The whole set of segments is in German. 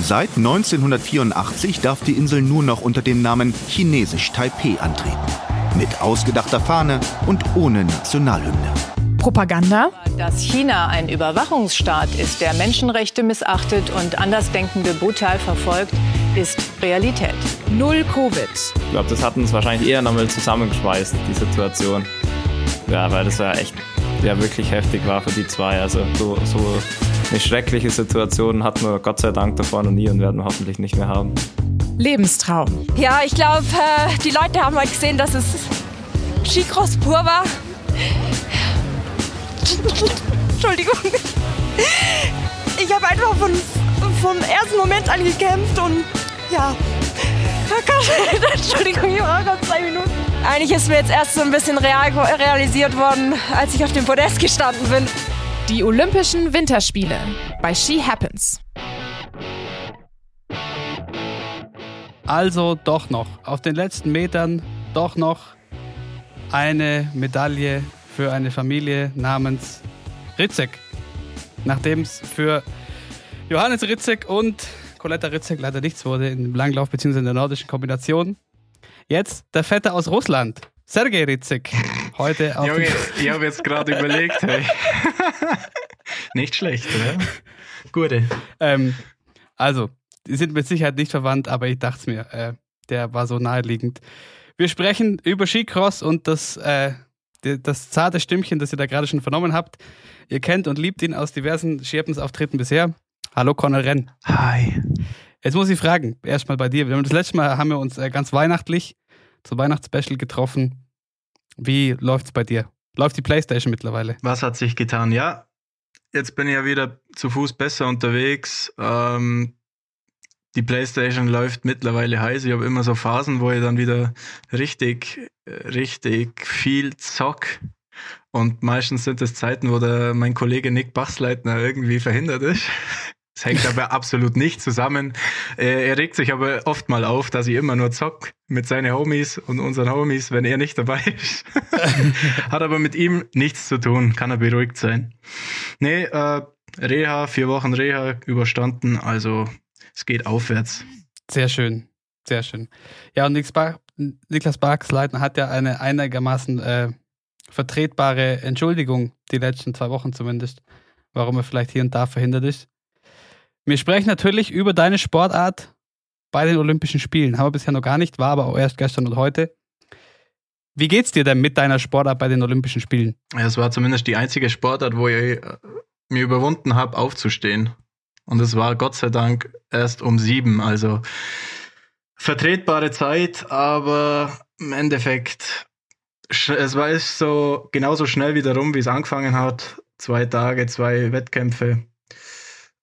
Seit 1984 darf die Insel nur noch unter dem Namen Chinesisch Taipeh antreten. Mit ausgedachter Fahne und ohne Nationalhymne. Propaganda? Dass China ein Überwachungsstaat ist, der Menschenrechte missachtet und Andersdenkende brutal verfolgt, ist Realität. Null Covid. Ich glaube, das hat uns wahrscheinlich eher nochmal zusammengeschweißt, die Situation. Ja, weil das ja echt ja, wirklich heftig war für die zwei. Also so, so eine schreckliche Situation hatten wir Gott sei Dank davor noch nie und werden wir hoffentlich nicht mehr haben. Lebenstraum. Ja, ich glaube, äh, die Leute haben mal gesehen, dass es Skicross pur war. Entschuldigung. Ich habe einfach von, vom ersten Moment an gekämpft und ja. Entschuldigung, ich war gerade zwei Minuten. Eigentlich ist mir jetzt erst so ein bisschen real, realisiert worden, als ich auf dem Podest gestanden bin. Die Olympischen Winterspiele bei She Happens. Also doch noch, auf den letzten Metern doch noch eine Medaille für eine Familie namens Ritzek. Nachdem es für Johannes Ritzek und Coletta Ritzek leider nichts wurde im Langlauf bzw. in der nordischen Kombination. Jetzt der Vetter aus Russland, Sergei Ritzek. Heute auf Junge, ich habe jetzt gerade überlegt, hey. Nicht schlecht, oder? Gute. Ähm, also, die sind mit Sicherheit nicht verwandt, aber ich dachte mir, äh, der war so naheliegend. Wir sprechen über Skicross und das, äh, das zarte Stimmchen, das ihr da gerade schon vernommen habt. Ihr kennt und liebt ihn aus diversen Schirpens-Auftritten bisher. Hallo Conor Renn. Hi. Jetzt muss ich fragen, erstmal bei dir. Wir haben das letzte Mal haben wir uns äh, ganz weihnachtlich zur Weihnachtsspecial getroffen. Wie läuft's bei dir? Läuft die Playstation mittlerweile? Was hat sich getan? Ja, jetzt bin ich ja wieder zu Fuß besser unterwegs. Ähm, die Playstation läuft mittlerweile heiß. Ich habe immer so Phasen, wo ich dann wieder richtig, richtig viel zock. Und meistens sind es Zeiten, wo der, mein Kollege Nick Bachsleitner irgendwie verhindert ist. Es hängt aber absolut nicht zusammen. Er regt sich aber oft mal auf, dass ich immer nur zock mit seinen Homies und unseren Homies, wenn er nicht dabei ist. Hat aber mit ihm nichts zu tun, kann er beruhigt sein. Nee, äh, Reha, vier Wochen Reha überstanden, also es geht aufwärts. Sehr schön, sehr schön. Ja, und Niklas Barksleitner hat ja eine einigermaßen äh, vertretbare Entschuldigung, die letzten zwei Wochen zumindest, warum er vielleicht hier und da verhindert ist. Wir sprechen natürlich über deine Sportart bei den Olympischen Spielen. Haben wir bisher noch gar nicht, war aber auch erst gestern und heute. Wie geht's dir denn mit deiner Sportart bei den Olympischen Spielen? Es war zumindest die einzige Sportart, wo ich äh, mir überwunden habe, aufzustehen. Und es war Gott sei Dank erst um sieben. Also vertretbare Zeit, aber im Endeffekt, es war so genauso schnell wieder rum, wie es angefangen hat. Zwei Tage, zwei Wettkämpfe.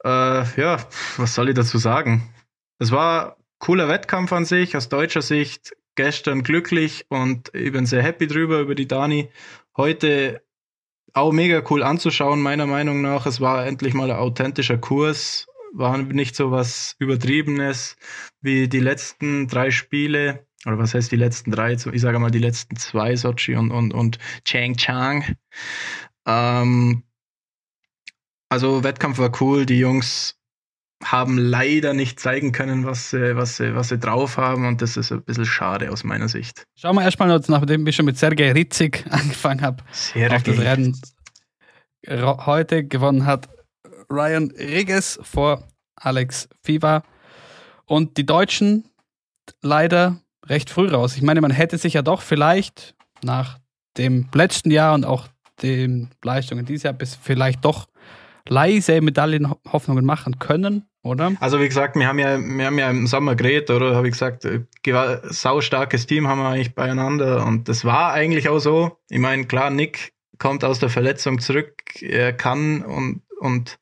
Äh, ja, was soll ich dazu sagen? Es war cooler Wettkampf an sich, aus deutscher Sicht. Gestern glücklich und ich bin sehr happy drüber, über die Dani. Heute auch mega cool anzuschauen, meiner Meinung nach. Es war endlich mal ein authentischer Kurs, war nicht so was Übertriebenes wie die letzten drei Spiele. Oder was heißt die letzten drei? Ich sage mal die letzten zwei, Sochi und, und, und Changchang. Ähm, also Wettkampf war cool, die Jungs haben leider nicht zeigen können, was sie, was sie, was sie drauf haben und das ist ein bisschen schade aus meiner Sicht. Schauen wir erstmal, nachdem ich schon mit Sergei Ritzig angefangen habe, auf das Rennen. Heute gewonnen hat Ryan Rigges vor Alex Fiva und die Deutschen leider recht früh raus. Ich meine, man hätte sich ja doch vielleicht nach dem letzten Jahr und auch den Leistungen dieses Jahr bis vielleicht doch leise Medaillenhoffnungen machen können, oder? Also wie gesagt, wir haben ja, wir haben ja im Sommer geredet, oder habe ich gesagt, äh, saustarkes Team haben wir eigentlich beieinander und das war eigentlich auch so. Ich meine, klar, Nick kommt aus der Verletzung zurück, er kann und, und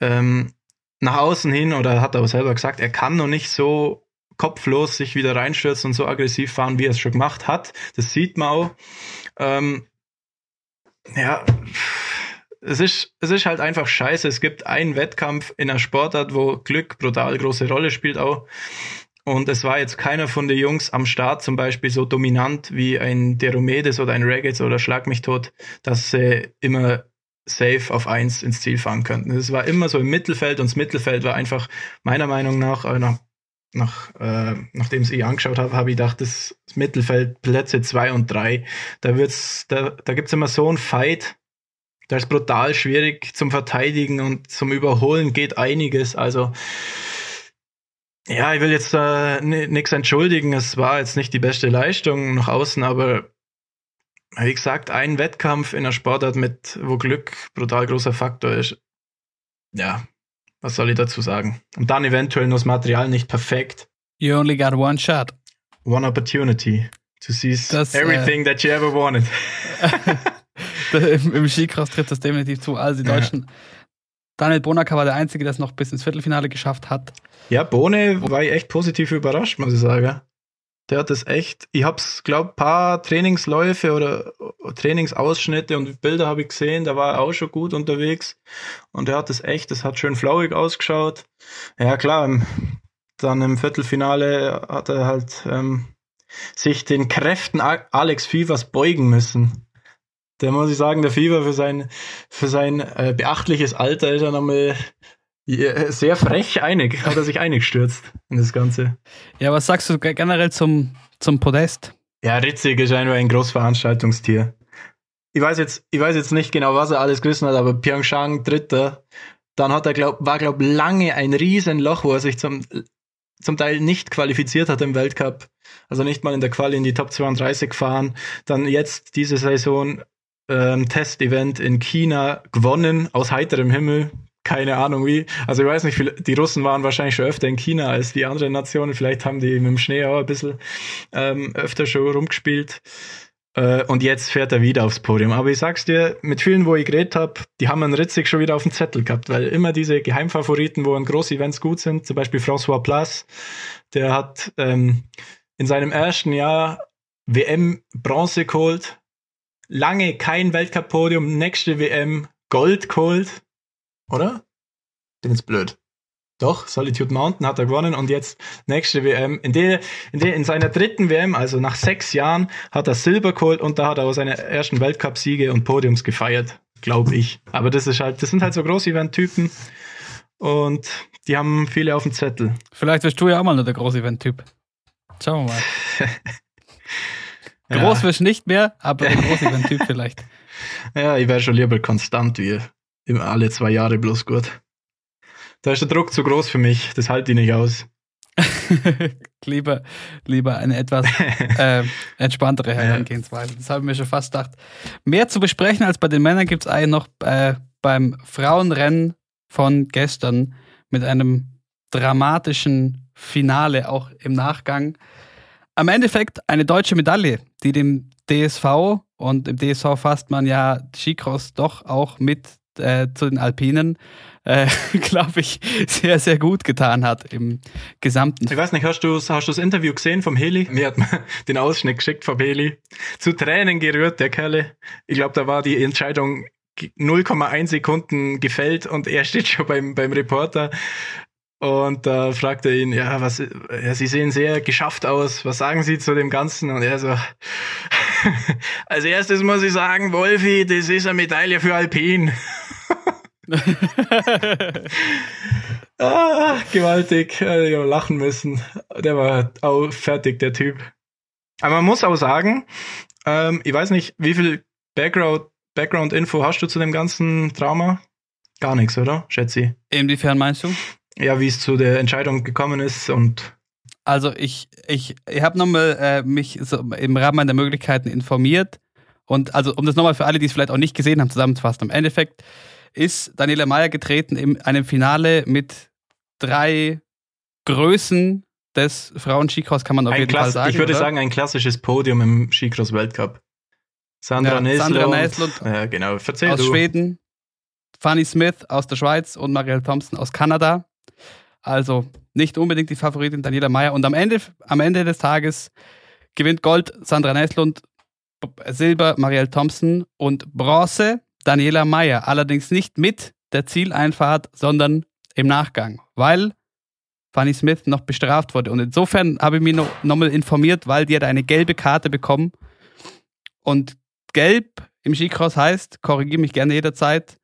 ähm, nach außen hin, oder hat er aber selber gesagt, er kann noch nicht so kopflos sich wieder reinstürzen und so aggressiv fahren, wie er es schon gemacht hat. Das sieht man auch. Ähm, ja, es ist, es ist halt einfach scheiße. Es gibt einen Wettkampf in einer Sportart, wo Glück brutal große Rolle spielt auch. Und es war jetzt keiner von den Jungs am Start zum Beispiel so dominant wie ein Deromedes oder ein Raggets oder Schlag mich tot, dass sie immer safe auf eins ins Ziel fahren könnten. Es war immer so im Mittelfeld und das Mittelfeld war einfach meiner Meinung nach, äh, nach, nach äh, nachdem ich es angeschaut habe, habe ich gedacht, das Mittelfeld Plätze zwei und drei, da wird's, da, da gibt's immer so ein Fight, da ist brutal schwierig zum Verteidigen und zum Überholen geht einiges. Also ja, ich will jetzt äh, nichts entschuldigen. Es war jetzt nicht die beste Leistung nach außen, aber wie gesagt, ein Wettkampf in einer Sportart mit, wo Glück brutal großer Faktor ist. Ja, was soll ich dazu sagen? Und dann eventuell noch das Material nicht perfekt. You only got one shot. One opportunity to seize das, äh, everything äh, that you ever wanted. Im, Im Skicross trifft das definitiv zu. Also die Deutschen. Ja. Daniel Bonacker war der Einzige, der es noch bis ins Viertelfinale geschafft hat. Ja, Bohne war ich echt positiv überrascht, muss ich sagen. Der hat das echt, ich hab's, glaub, paar Trainingsläufe oder Trainingsausschnitte und Bilder habe ich gesehen, da war er auch schon gut unterwegs. Und er hat das echt, das hat schön flauig ausgeschaut. Ja, klar, dann im Viertelfinale hat er halt ähm, sich den Kräften Alex Fivers beugen müssen. Der muss ich sagen, der Fieber für sein, für sein äh, beachtliches Alter ist er nochmal sehr frech einig, hat er sich eingestürzt in das Ganze. Ja, was sagst du generell zum, zum Podest? Ja, Ritzig ist einfach ein Großveranstaltungstier. Ich weiß jetzt, ich weiß jetzt nicht genau, was er alles gerissen hat, aber Pyeongchang Dritter. Dann hat er, glaub, war, glaub, lange ein Riesenloch, wo er sich zum, zum Teil nicht qualifiziert hat im Weltcup. Also nicht mal in der Quali in die Top 32 gefahren. Dann jetzt diese Saison ähm, Testevent in China gewonnen, aus heiterem Himmel keine Ahnung wie. Also ich weiß nicht, die Russen waren wahrscheinlich schon öfter in China als die anderen Nationen. Vielleicht haben die mit dem Schnee auch ein bisschen ähm, öfter schon rumgespielt. Äh, und jetzt fährt er wieder aufs Podium. Aber ich sag's dir, mit vielen, wo ich geredet habe, die haben einen Ritzig schon wieder auf dem Zettel gehabt, weil immer diese Geheimfavoriten, wo an Groß-Events gut sind, zum Beispiel François Plas, der hat ähm, in seinem ersten Jahr WM Bronze geholt, lange kein Weltcup-Podium, nächste WM Gold geholt oder? Bin jetzt blöd. Doch, Solitude Mountain hat er gewonnen und jetzt nächste WM. In, der, in, der, in seiner dritten WM, also nach sechs Jahren, hat er Silber geholt und da hat er auch seine ersten Weltcup-Siege und Podiums gefeiert, glaube ich. Aber das ist halt, das sind halt so Groß-Event-Typen und die haben viele auf dem Zettel. Vielleicht wirst du ja auch mal nur der Groß-Event-Typ. Schauen wir mal. Groß wirst nicht mehr, aber der Groß-Event-Typ vielleicht. Ja, ich wäre schon lieber konstant wie Immer alle zwei Jahre bloß gut. Da ist der Druck zu groß für mich, das halte ich nicht aus. lieber, lieber eine etwas äh, entspanntere Herangehensweise. Das habe ich mir schon fast gedacht. Mehr zu besprechen als bei den Männern gibt es eigentlich noch äh, beim Frauenrennen von gestern mit einem dramatischen Finale auch im Nachgang. Am Endeffekt eine deutsche Medaille, die dem DSV und im DSV fasst man ja Skicross doch auch mit äh, zu den Alpinen, äh, glaube ich, sehr, sehr gut getan hat im Gesamten. Ich weiß nicht, hast du, hast das Interview gesehen vom Heli? Mir hat man den Ausschnitt geschickt vom Heli. Zu Tränen gerührt, der Kerle. Ich glaube, da war die Entscheidung 0,1 Sekunden gefällt und er steht schon beim, beim Reporter und da äh, fragt er ihn, ja, was, ja, Sie sehen sehr geschafft aus. Was sagen Sie zu dem Ganzen? Und er so, als erstes muss ich sagen, Wolfi, das ist eine Medaille für Alpin. ah, gewaltig. Ich habe lachen müssen. Der war auch fertig, der Typ. Aber man muss auch sagen, ähm, ich weiß nicht, wie viel Background, Background-Info hast du zu dem ganzen Trauma? Gar nichts, oder? Schätze ich. Inwiefern meinst du? Ja, wie es zu der Entscheidung gekommen ist und also ich, ich, ich habe nochmal äh, mich so im Rahmen meiner Möglichkeiten informiert und also um das nochmal für alle, die es vielleicht auch nicht gesehen haben, zusammenzufassen. Im Endeffekt ist Daniela Meyer getreten in einem Finale mit drei Größen des Frauen-Skicross, kann man auf ein jeden Fall sagen. Ich würde oder? sagen, ein klassisches Podium im Skicross-Weltcup. Sandra ja, Neslund. Sandra Neslund ja, genau. Verzeih aus du. Schweden, Fanny Smith aus der Schweiz und Marielle Thompson aus Kanada. Also nicht unbedingt die Favoritin Daniela Meyer. Und am Ende, am Ende des Tages gewinnt Gold Sandra Neslund, Silber Marielle Thompson und Bronze Daniela Meyer, allerdings nicht mit der Zieleinfahrt, sondern im Nachgang, weil Fanny Smith noch bestraft wurde. Und insofern habe ich mich noch, noch informiert, weil die hat eine gelbe Karte bekommen. Und gelb im Skicross heißt, korrigiere mich gerne jederzeit,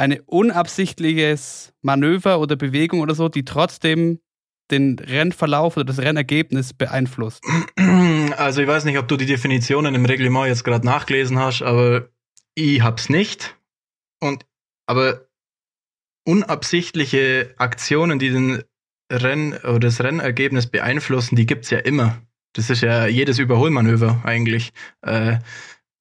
ein unabsichtliches Manöver oder Bewegung oder so, die trotzdem den Rennverlauf oder das Rennergebnis beeinflusst? Also ich weiß nicht, ob du die Definitionen im Reglement jetzt gerade nachgelesen hast, aber ich hab's nicht. Und aber unabsichtliche Aktionen, die den Renn oder das Rennergebnis beeinflussen, die gibt's ja immer. Das ist ja jedes Überholmanöver eigentlich. Äh,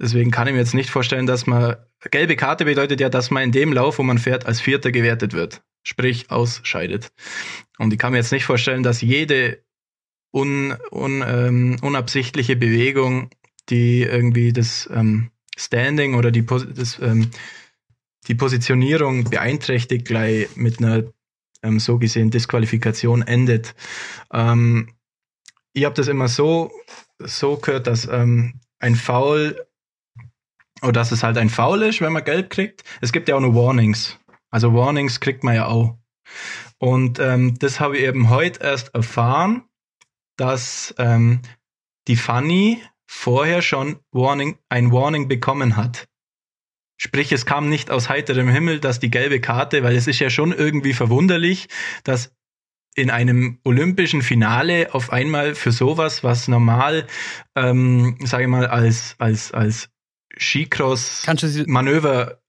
deswegen kann ich mir jetzt nicht vorstellen, dass man gelbe Karte bedeutet ja, dass man in dem Lauf, wo man fährt, als Vierter gewertet wird, sprich ausscheidet. Und ich kann mir jetzt nicht vorstellen, dass jede un, un, ähm, unabsichtliche Bewegung, die irgendwie das ähm, Standing oder die, das, ähm, die Positionierung beeinträchtigt, gleich mit einer ähm, so gesehen Disqualifikation endet. Ähm, ich habe das immer so, so gehört, dass ähm, ein Foul oder dass es halt ein Foul ist, wenn man gelb kriegt. Es gibt ja auch nur Warnings. Also Warnings kriegt man ja auch. Und ähm, das habe ich eben heute erst erfahren, dass ähm, die Fanny vorher schon Warning, ein Warning bekommen hat. Sprich, es kam nicht aus heiterem Himmel, dass die gelbe Karte, weil es ist ja schon irgendwie verwunderlich, dass in einem olympischen Finale auf einmal für sowas, was normal, ähm, sage ich mal, als, als, als Skicross-Manöver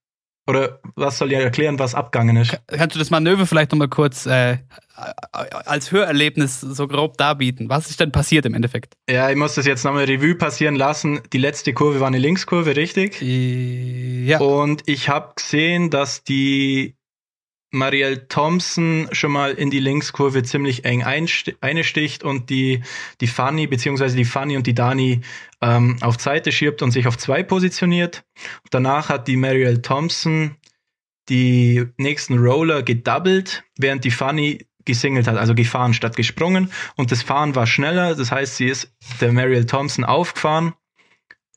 oder was soll ja erklären, was abgangen ist? Kannst du das Manöver vielleicht nochmal kurz äh, als Hörerlebnis so grob darbieten? Was ist denn passiert im Endeffekt? Ja, ich muss das jetzt nochmal Revue passieren lassen. Die letzte Kurve war eine Linkskurve, richtig? Ja. Und ich habe gesehen, dass die Marielle Thompson schon mal in die Linkskurve ziemlich eng einsticht und die, die Fanny, beziehungsweise die Fanny und die Dani ähm, auf Seite schiebt und sich auf zwei positioniert. Danach hat die Marielle Thompson die nächsten Roller gedoubled, während die Fanny gesingelt hat, also gefahren statt gesprungen. Und das Fahren war schneller, das heißt, sie ist der Marielle Thompson aufgefahren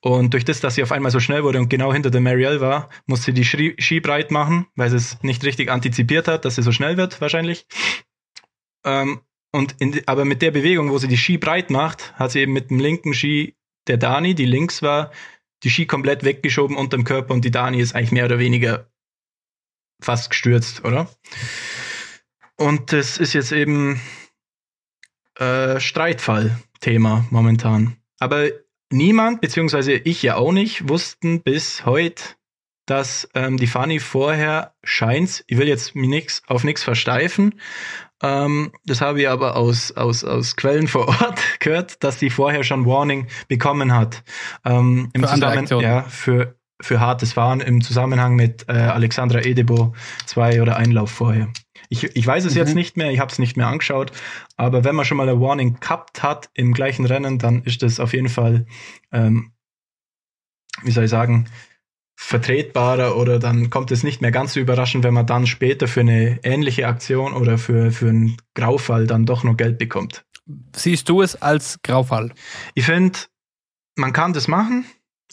und durch das, dass sie auf einmal so schnell wurde und genau hinter der Marielle war, musste sie die Ski, Ski breit machen, weil sie es nicht richtig antizipiert hat, dass sie so schnell wird, wahrscheinlich. Ähm, und in, aber mit der Bewegung, wo sie die Ski breit macht, hat sie eben mit dem linken Ski der Dani, die links war, die Ski komplett weggeschoben unterm Körper und die Dani ist eigentlich mehr oder weniger fast gestürzt, oder? Und das ist jetzt eben äh, Streitfall-Thema momentan. Aber niemand, beziehungsweise ich ja auch nicht, wussten bis heute, dass ähm, die Fanny vorher scheint, ich will jetzt mir nix, auf nichts versteifen, ähm, das habe ich aber aus, aus, aus Quellen vor Ort gehört, dass sie vorher schon Warning bekommen hat. Ähm, im für Zusammenhang, ja, für, für hartes Fahren im Zusammenhang mit äh, Alexandra Edebo zwei oder ein Lauf vorher. Ich, ich weiß es mhm. jetzt nicht mehr, ich habe es nicht mehr angeschaut, aber wenn man schon mal ein Warning gehabt hat im gleichen Rennen, dann ist das auf jeden Fall, ähm, wie soll ich sagen, vertretbarer oder dann kommt es nicht mehr ganz so überraschend, wenn man dann später für eine ähnliche Aktion oder für, für einen Graufall dann doch noch Geld bekommt. Siehst du es als Graufall? Ich finde, man kann das machen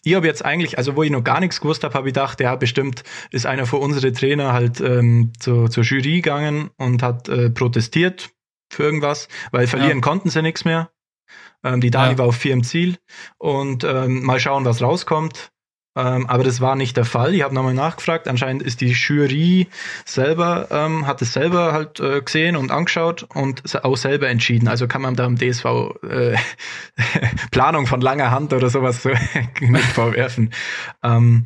ich habe jetzt eigentlich, also wo ich noch gar nichts gewusst habe, habe ich gedacht, ja, bestimmt ist einer von unseren Trainer halt ähm, zu, zur Jury gegangen und hat äh, protestiert für irgendwas, weil verlieren ja. konnten sie nichts mehr. Ähm, die Dani ja. war auf vier im Ziel und ähm, mal schauen, was rauskommt. Ähm, aber das war nicht der Fall. Ich habe nochmal nachgefragt. Anscheinend ist die Jury selber, ähm, hat es selber halt äh, gesehen und angeschaut und auch selber entschieden. Also kann man da im DSV äh, Planung von langer Hand oder sowas nicht vorwerfen. Ähm,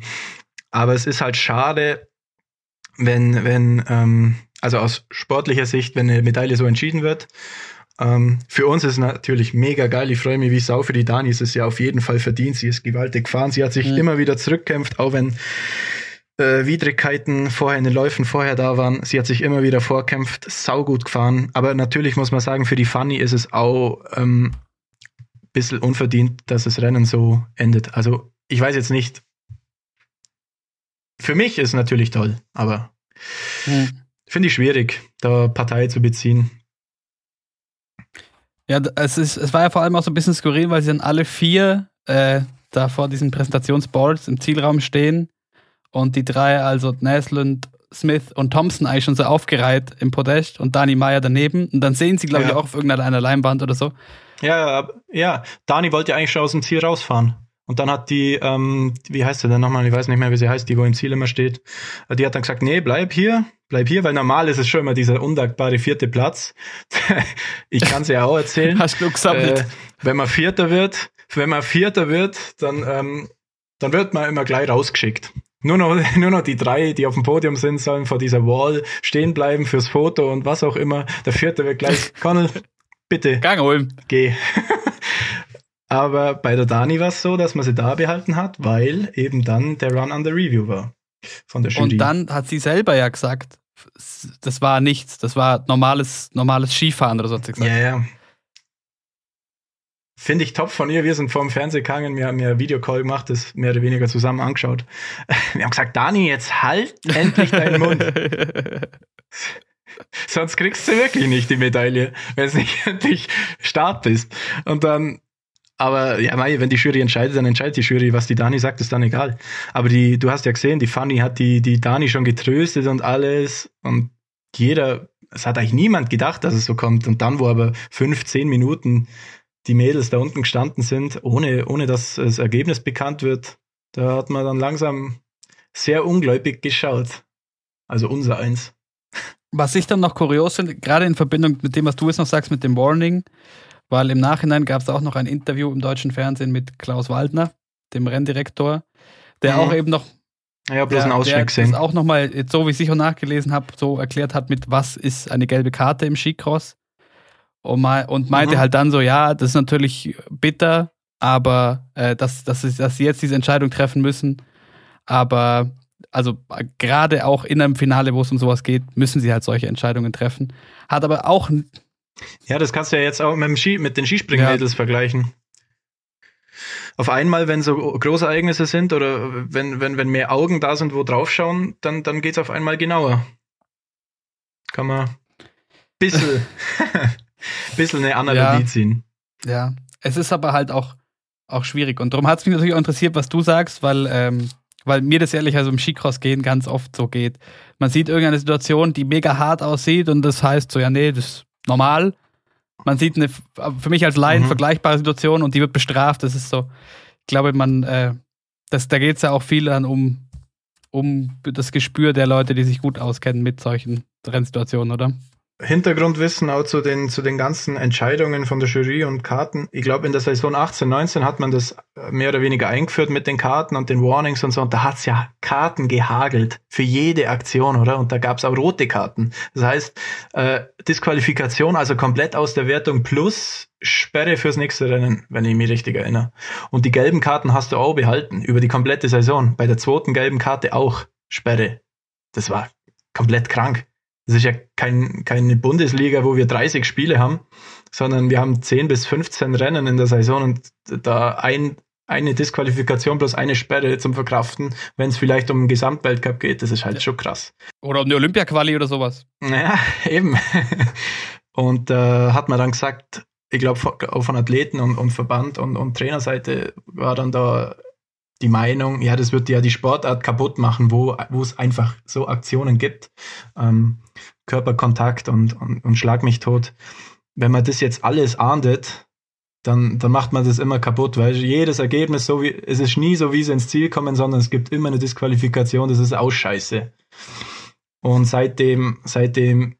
aber es ist halt schade, wenn, wenn, ähm, also aus sportlicher Sicht, wenn eine Medaille so entschieden wird. Ähm, für uns ist es natürlich mega geil. Ich freue mich wie Sau für die Dani. Es ist ja auf jeden Fall verdient. Sie ist gewaltig gefahren. Sie hat sich mhm. immer wieder zurückkämpft, auch wenn äh, Widrigkeiten vorher in den Läufen vorher da waren. Sie hat sich immer wieder vorkämpft, saugut gefahren. Aber natürlich muss man sagen, für die Fanny ist es auch ähm, ein bisschen unverdient, dass das Rennen so endet. Also ich weiß jetzt nicht. Für mich ist es natürlich toll, aber mhm. finde ich schwierig, da Partei zu beziehen. Ja, es, ist, es war ja vor allem auch so ein bisschen skurril, weil sie dann alle vier äh, da vor diesen Präsentationsboards im Zielraum stehen und die drei, also Naslund, Smith und Thompson eigentlich schon so aufgereiht im Podest und Dani Meyer daneben. Und dann sehen sie, glaube ja. ich, auch auf irgendeiner Leinwand oder so. Ja, ja, Dani wollte ja eigentlich schon aus dem Ziel rausfahren. Und dann hat die, ähm, wie heißt sie denn nochmal, ich weiß nicht mehr, wie sie heißt, die wo im Ziel immer steht, die hat dann gesagt, nee, bleib hier, bleib hier, weil normal ist es schon immer dieser undankbare vierte Platz. ich kann es ja auch erzählen. Hast du gesammelt. Äh, wenn man Vierter wird, wenn man Vierter wird, dann, ähm, dann wird man immer gleich rausgeschickt. Nur noch, nur noch die drei, die auf dem Podium sind, sollen vor dieser Wall stehen bleiben fürs Foto und was auch immer. Der vierte wird gleich, Connell, bitte. Gang holen. Geh. Aber bei der Dani war es so, dass man sie da behalten hat, weil eben dann der Run under Review war. Von der Jury. Und dann hat sie selber ja gesagt, das war nichts, das war normales, normales Skifahren oder so. Ja, ja. Finde ich top von ihr. Wir sind vorm Fernsehen gegangen, wir haben ja Videocall gemacht, das mehr oder weniger zusammen angeschaut. Wir haben gesagt, Dani, jetzt halt endlich deinen Mund. Sonst kriegst du wirklich nicht die Medaille, wenn es nicht endlich Start bist. Und dann aber ja, wenn die Jury entscheidet, dann entscheidet die Jury. Was die Dani sagt, ist dann egal. Aber die, du hast ja gesehen, die Fanny hat die, die Dani schon getröstet und alles. Und jeder, es hat eigentlich niemand gedacht, dass es so kommt. Und dann, wo aber fünf, zehn Minuten die Mädels da unten gestanden sind, ohne, ohne dass das Ergebnis bekannt wird, da hat man dann langsam sehr ungläubig geschaut. Also unser eins. Was ich dann noch kurios finde, gerade in Verbindung mit dem, was du jetzt noch sagst, mit dem Warning, weil im Nachhinein gab es auch noch ein Interview im deutschen Fernsehen mit Klaus Waldner, dem Renndirektor, der mhm. auch eben noch ja, bloß einen Ausschnitt gesehen. auch nochmal, so wie ich sicher nachgelesen habe, so erklärt hat, mit was ist eine gelbe Karte im Skicross. Und, und meinte mhm. halt dann so, ja, das ist natürlich bitter, aber äh, dass, dass, sie, dass sie jetzt diese Entscheidung treffen müssen. Aber also gerade auch in einem Finale, wo es um sowas geht, müssen sie halt solche Entscheidungen treffen. Hat aber auch ja, das kannst du ja jetzt auch mit, dem Ski, mit den Skispringmädels ja. vergleichen. Auf einmal, wenn so Großereignisse sind oder wenn, wenn, wenn mehr Augen da sind, wo draufschauen, dann, dann geht es auf einmal genauer. Kann man bisschen, bisschen eine Analogie ja. ziehen. Ja, es ist aber halt auch, auch schwierig. Und darum hat es mich natürlich auch interessiert, was du sagst, weil, ähm, weil mir das ehrlich also im Skicross gehen ganz oft so geht. Man sieht irgendeine Situation, die mega hart aussieht und das heißt so, ja, nee, das normal. Man sieht eine, für mich als Laien mhm. vergleichbare Situation und die wird bestraft. Das ist so, ich glaube, man, äh, das, da geht es ja auch viel dann um, um das Gespür der Leute, die sich gut auskennen mit solchen Rennsituationen, oder? Hintergrundwissen auch zu den, zu den ganzen Entscheidungen von der Jury und Karten. Ich glaube, in der Saison 18, 19 hat man das mehr oder weniger eingeführt mit den Karten und den Warnings und so. Und da hat's ja Karten gehagelt für jede Aktion, oder? Und da gab's auch rote Karten. Das heißt, äh, Disqualifikation, also komplett aus der Wertung plus Sperre fürs nächste Rennen, wenn ich mich richtig erinnere. Und die gelben Karten hast du auch behalten über die komplette Saison. Bei der zweiten gelben Karte auch Sperre. Das war komplett krank. Das ist ja kein, keine Bundesliga, wo wir 30 Spiele haben, sondern wir haben 10 bis 15 Rennen in der Saison und da ein, eine Disqualifikation plus eine Sperre zum Verkraften, wenn es vielleicht um den Gesamtweltcup geht, das ist halt schon krass. Oder um die Olympia-Quali oder sowas. Ja, eben. Und äh, hat man dann gesagt, ich glaube, auch von Athleten und, und Verband und, und Trainerseite war dann da die Meinung, ja, das wird ja die Sportart kaputt machen, wo, wo es einfach so Aktionen gibt. Ähm, Körperkontakt und, und, und Schlag mich tot. Wenn man das jetzt alles ahndet, dann, dann macht man das immer kaputt, weil jedes Ergebnis so wie, es ist nie so, wie sie ins Ziel kommen, sondern es gibt immer eine Disqualifikation, das ist auch scheiße. Und seitdem, seitdem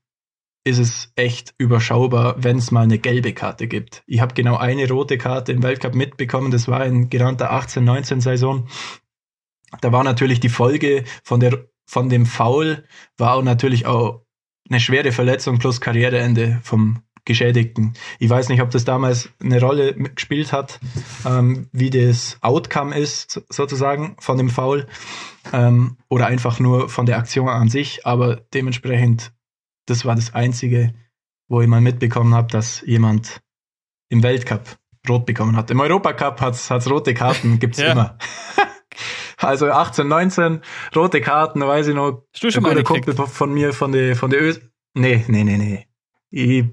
ist es echt überschaubar, wenn es mal eine gelbe Karte gibt. Ich habe genau eine rote Karte im Weltcup mitbekommen, das war in genannter 18-19-Saison. Da war natürlich die Folge von, der, von dem Foul, war natürlich auch eine schwere Verletzung plus Karriereende vom Geschädigten. Ich weiß nicht, ob das damals eine Rolle gespielt hat, ähm, wie das Outcome ist, sozusagen, von dem Foul, ähm, oder einfach nur von der Aktion an sich, aber dementsprechend das war das Einzige, wo ich mal mitbekommen habe, dass jemand im Weltcup rot bekommen hat. Im Europacup hat es rote Karten, gibt's ja. immer. also 18, 19, rote Karten, weiß ich noch. Hast du schon mal Kumpel von mir von der von der Ö Nee, nee, nee, nee. Ich,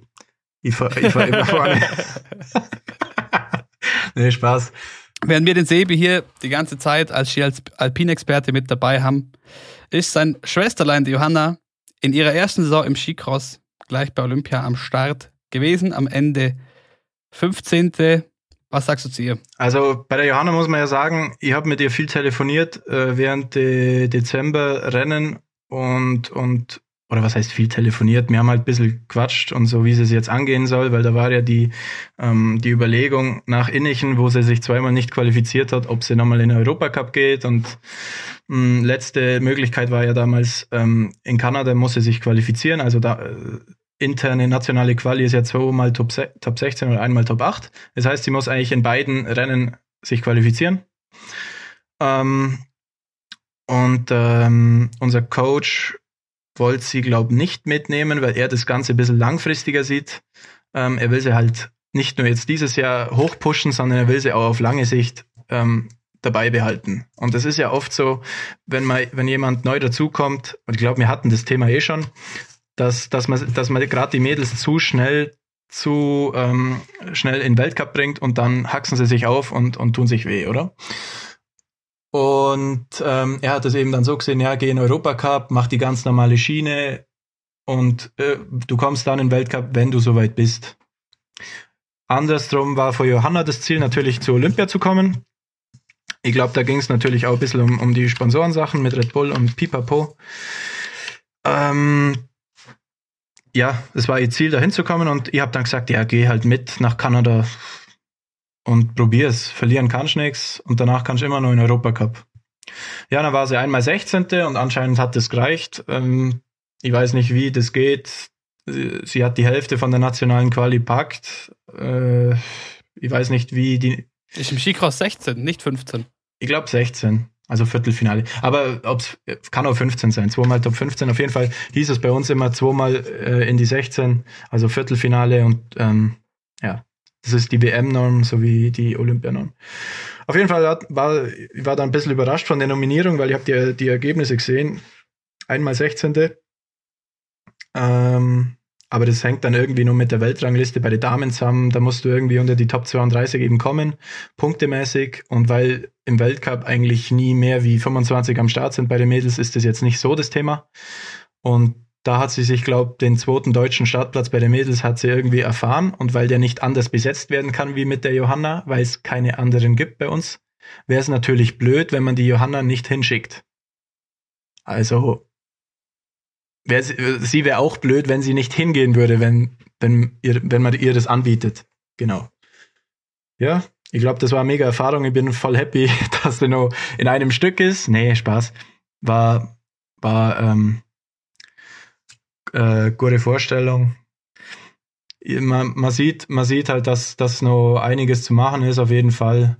ich, fahr, ich fahr immer vorne. nee, Spaß. Während wir den Sebi hier die ganze Zeit als Ski Alpin-Experte mit dabei haben, ist sein Schwesterlein, die Johanna, in ihrer ersten Saison im Skicross gleich bei Olympia am Start gewesen. Am Ende 15. Was sagst du zu ihr? Also bei der Johanna muss man ja sagen, ich habe mit ihr viel telefoniert äh, während der Dezember-Rennen und, und oder was heißt viel telefoniert, wir haben halt ein bisschen quatscht und so, wie sie es jetzt angehen soll, weil da war ja die, ähm, die Überlegung nach Innichen, wo sie sich zweimal nicht qualifiziert hat, ob sie nochmal in den Europacup geht und mh, hm, letzte Möglichkeit war ja damals, ähm, in Kanada muss sie sich qualifizieren, also da äh, interne nationale Quali ist ja zweimal Top, Top 16 oder einmal Top 8. Das heißt, sie muss eigentlich in beiden Rennen sich qualifizieren. Ähm, und ähm, unser Coach wollte sie, glaube ich, nicht mitnehmen, weil er das Ganze ein bisschen langfristiger sieht. Ähm, er will sie halt nicht nur jetzt dieses Jahr hochpushen, sondern er will sie auch auf lange Sicht ähm, dabei behalten. Und das ist ja oft so, wenn man, wenn jemand neu dazukommt, und ich glaube, wir hatten das Thema eh schon, dass, dass man, dass man gerade die Mädels zu schnell zu ähm, schnell in den Weltcup bringt und dann haxen sie sich auf und, und tun sich weh, oder? Und ähm, er hat es eben dann so gesehen, ja, geh in Europacup, mach die ganz normale Schiene und äh, du kommst dann in Weltcup, wenn du soweit bist. Andersrum war für Johanna das Ziel, natürlich zu Olympia zu kommen. Ich glaube, da ging es natürlich auch ein bisschen um, um die Sponsorensachen mit Red Bull und Pipapo. Ähm, ja, es war ihr Ziel, da hinzukommen und ich habe dann gesagt, ja, geh halt mit nach Kanada und probier's. Verlieren kannst nichts und danach kannst du immer noch in Europacup. Ja, dann war sie einmal 16. und anscheinend hat das gereicht. Ähm, ich weiß nicht, wie das geht. Sie hat die Hälfte von der nationalen Quali packt. Äh, ich weiß nicht, wie die. Ist im Skicross 16, nicht 15. Ich glaube 16. Also Viertelfinale. Aber ob's, kann auch 15 sein. Zweimal Top 15. Auf jeden Fall hieß es bei uns immer zweimal äh, in die 16, also Viertelfinale und ähm, ja, das ist die WM-Norm sowie die Olympianorm. Auf jeden Fall war ich war da ein bisschen überrascht von der Nominierung, weil ich habe die, die Ergebnisse gesehen. Einmal 16. Ähm, aber das hängt dann irgendwie nur mit der Weltrangliste bei den Damen zusammen. Da musst du irgendwie unter die Top 32 eben kommen, punktemäßig. Und weil im Weltcup eigentlich nie mehr wie 25 am Start sind bei den Mädels, ist das jetzt nicht so das Thema. Und da hat sie sich, glaube den zweiten deutschen Startplatz bei den Mädels hat sie irgendwie erfahren. Und weil der nicht anders besetzt werden kann wie mit der Johanna, weil es keine anderen gibt bei uns, wäre es natürlich blöd, wenn man die Johanna nicht hinschickt. Also wär, sie wäre auch blöd, wenn sie nicht hingehen würde, wenn, wenn, ihr, wenn man ihr das anbietet. Genau. Ja, ich glaube, das war eine mega Erfahrung. Ich bin voll happy, dass der noch in einem Stück ist. Nee, Spaß. War, war ähm, äh, gute Vorstellung. Man, man, sieht, man sieht halt, dass, dass noch einiges zu machen ist, auf jeden Fall.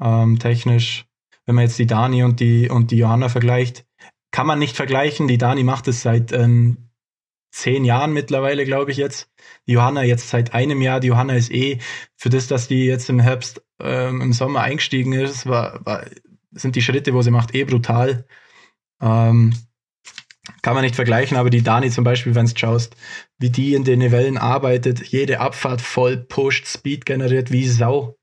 Ähm, technisch. Wenn man jetzt die Dani und die, und die Johanna vergleicht, kann man nicht vergleichen. Die Dani macht es seit ähm, zehn Jahren mittlerweile, glaube ich jetzt. Die Johanna jetzt seit einem Jahr. Die Johanna ist eh für das, dass die jetzt im Herbst, ähm, im Sommer eingestiegen ist, war, war, sind die Schritte, wo sie macht, eh brutal. Ähm, kann man nicht vergleichen, aber die Dani zum Beispiel, wenn du schaust, wie die in den Wellen arbeitet, jede Abfahrt voll pusht, Speed generiert wie Sau.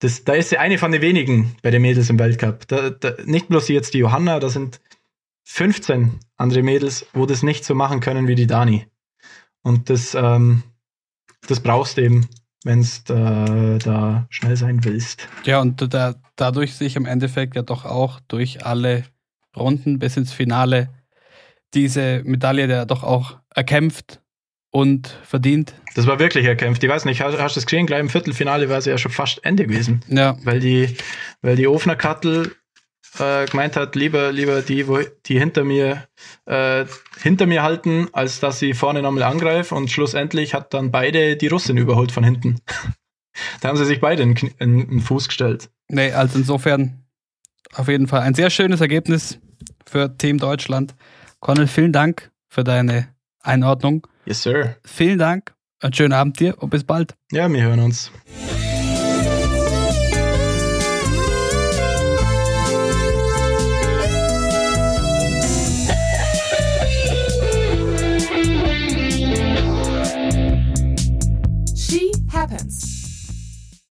Das, da ist sie eine von den wenigen bei den Mädels im Weltcup. Da, da, nicht bloß jetzt die Johanna, da sind 15 andere Mädels, wo das nicht so machen können wie die Dani. Und das, ähm, das brauchst du eben, wenn du da, da schnell sein willst. Ja, und da, dadurch sich im Endeffekt ja doch auch durch alle Runden bis ins Finale diese Medaille ja doch auch erkämpft und verdient. Das war wirklich erkämpft. Ich weiß nicht, hast, hast du das gesehen? Gleich im Viertelfinale war es ja schon fast Ende gewesen. Ja. Weil die, weil die Ofner Kattel äh, gemeint hat, lieber, lieber die, wo, die hinter mir, äh, hinter mir halten, als dass sie vorne nochmal angreifen. Und schlussendlich hat dann beide die Russin überholt von hinten. da haben sie sich beide in, in, in den Fuß gestellt. Nee, also insofern auf jeden Fall ein sehr schönes Ergebnis für Team Deutschland. Connell, vielen Dank für deine Einordnung. Yes, sir. Vielen Dank, einen schönen Abend dir und bis bald. Ja, wir hören uns. She happens.